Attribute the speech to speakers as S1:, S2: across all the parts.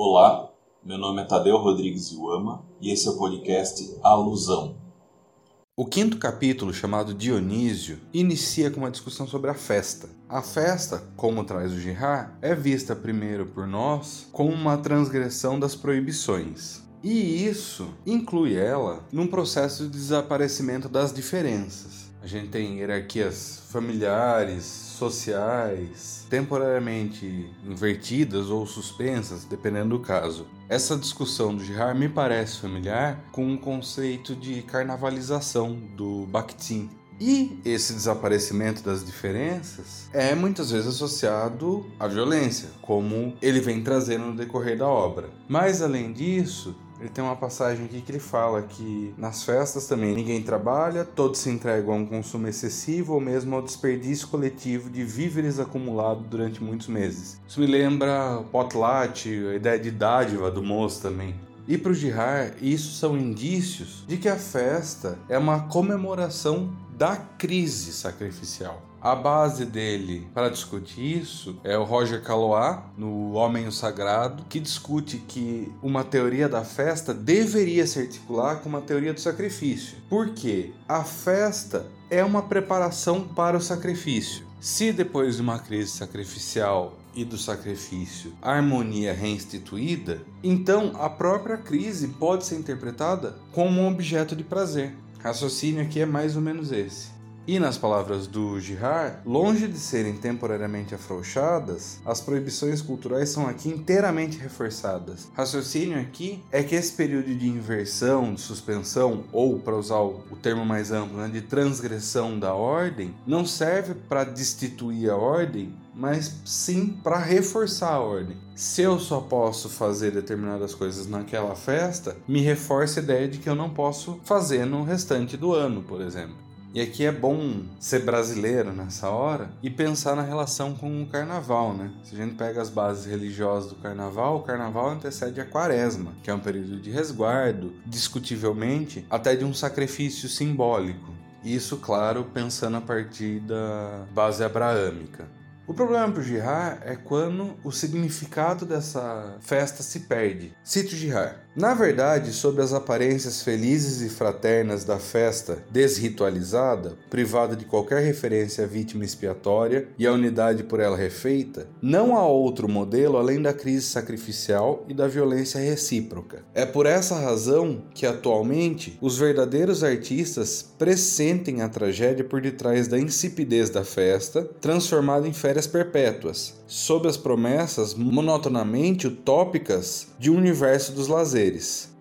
S1: Olá, meu nome é Tadeu Rodrigues Iuama e esse é o podcast Alusão.
S2: O quinto capítulo, chamado Dionísio, inicia com uma discussão sobre a festa. A festa, como traz o Girard, é vista primeiro por nós como uma transgressão das proibições. E isso inclui ela num processo de desaparecimento das diferenças. A gente tem hierarquias familiares, sociais, temporariamente invertidas ou suspensas, dependendo do caso. Essa discussão do Girard me parece familiar com o conceito de carnavalização do Bakhtin. E esse desaparecimento das diferenças é muitas vezes associado à violência, como ele vem trazendo no decorrer da obra. Mas além disso, ele tem uma passagem aqui que ele fala que nas festas também ninguém trabalha, todos se entregam a um consumo excessivo ou mesmo ao desperdício coletivo de víveres acumulado durante muitos meses. Isso me lembra potlatch, a ideia de dádiva do moço também. E para o Girard, isso são indícios de que a festa é uma comemoração da crise sacrificial. A base dele para discutir isso é o Roger Calois, no Homem o Sagrado, que discute que uma teoria da festa deveria se articular com uma teoria do sacrifício. Por quê? A festa é uma preparação para o sacrifício. Se depois de uma crise sacrificial e do sacrifício a harmonia reinstituída, então a própria crise pode ser interpretada como um objeto de prazer. Raciocínio aqui é mais ou menos esse. E nas palavras do Girard, longe de serem temporariamente afrouxadas, as proibições culturais são aqui inteiramente reforçadas. Raciocínio aqui é que esse período de inversão, de suspensão, ou para usar o termo mais amplo, né, de transgressão da ordem, não serve para destituir a ordem, mas sim para reforçar a ordem. Se eu só posso fazer determinadas coisas naquela festa, me reforça a ideia de que eu não posso fazer no restante do ano, por exemplo. E aqui é bom ser brasileiro nessa hora e pensar na relação com o carnaval, né? Se a gente pega as bases religiosas do carnaval, o carnaval antecede a quaresma, que é um período de resguardo, discutivelmente até de um sacrifício simbólico. Isso, claro, pensando a partir da base abraâmica. O problema para o Girard é quando o significado dessa festa se perde. Cito Girard. Na verdade, sob as aparências felizes e fraternas da festa desritualizada, privada de qualquer referência à vítima expiatória e à unidade por ela refeita, não há outro modelo além da crise sacrificial e da violência recíproca. É por essa razão que, atualmente, os verdadeiros artistas pressentem a tragédia por detrás da insipidez da festa, transformada em férias perpétuas, sob as promessas monotonamente utópicas de um universo dos lazeres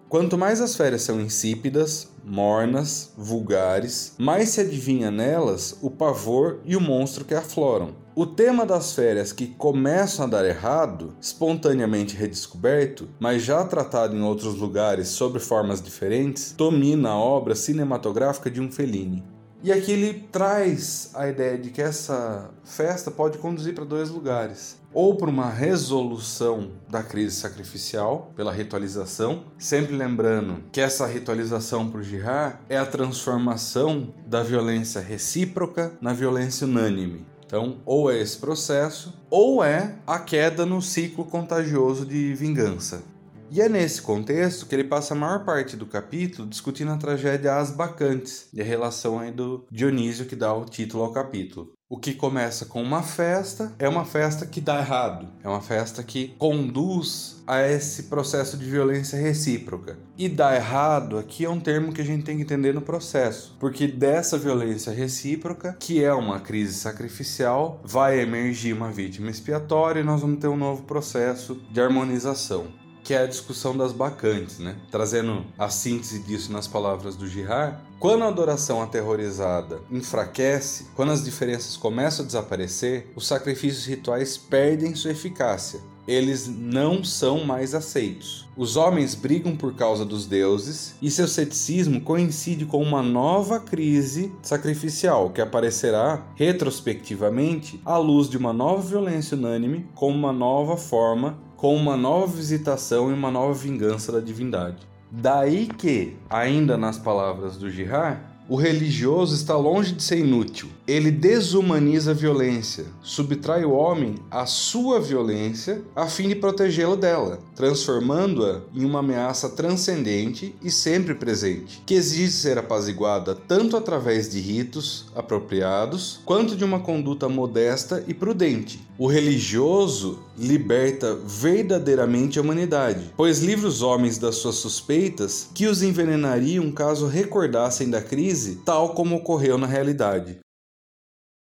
S2: Quanto mais as férias são insípidas, mornas, vulgares, mais se adivinha nelas o pavor e o monstro que afloram. O tema das férias que começam a dar errado, espontaneamente redescoberto, mas já tratado em outros lugares sob formas diferentes, domina a obra cinematográfica de um Fellini. E aqui ele traz a ideia de que essa festa pode conduzir para dois lugares. Ou para uma resolução da crise sacrificial, pela ritualização, sempre lembrando que essa ritualização para o Girard é a transformação da violência recíproca na violência unânime. Então, ou é esse processo, ou é a queda no ciclo contagioso de vingança. E é nesse contexto que ele passa a maior parte do capítulo discutindo a tragédia As Bacantes e a relação aí do Dionísio que dá o título ao capítulo. O que começa com uma festa é uma festa que dá errado, é uma festa que conduz a esse processo de violência recíproca. E dar errado aqui é um termo que a gente tem que entender no processo, porque dessa violência recíproca, que é uma crise sacrificial, vai emergir uma vítima expiatória e nós vamos ter um novo processo de harmonização que é a discussão das bacantes, né? Trazendo a síntese disso nas palavras do Girard, quando a adoração aterrorizada enfraquece, quando as diferenças começam a desaparecer, os sacrifícios rituais perdem sua eficácia. Eles não são mais aceitos. Os homens brigam por causa dos deuses e seu ceticismo coincide com uma nova crise sacrificial que aparecerá retrospectivamente à luz de uma nova violência unânime como uma nova forma com uma nova visitação e uma nova vingança da divindade. Daí que, ainda nas palavras do Girard, o religioso está longe de ser inútil. Ele desumaniza a violência, subtrai o homem à sua violência a fim de protegê-lo dela. transformando-a em uma ameaça transcendente e sempre presente, que exige ser apaziguada tanto através de ritos apropriados quanto de uma conduta modesta e prudente. O religioso liberta verdadeiramente a humanidade, pois livra os homens das suas suspeitas que os envenenariam caso recordassem da crise, tal como ocorreu na realidade.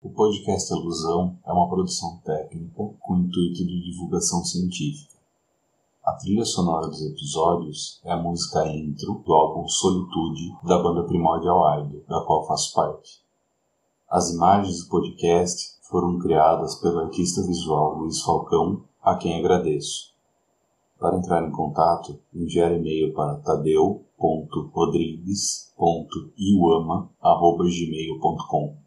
S1: O podcast Alusão é uma produção técnica com intuito de divulgação científica. A trilha sonora dos episódios é a música intro do álbum Solitude da banda Primordial Idol, da qual faço parte. As imagens do podcast foram criadas pelo artista visual Luiz Falcão, a quem agradeço. Para entrar em contato, envie e-mail para tadeu.rodrigues.iuama.gmail.com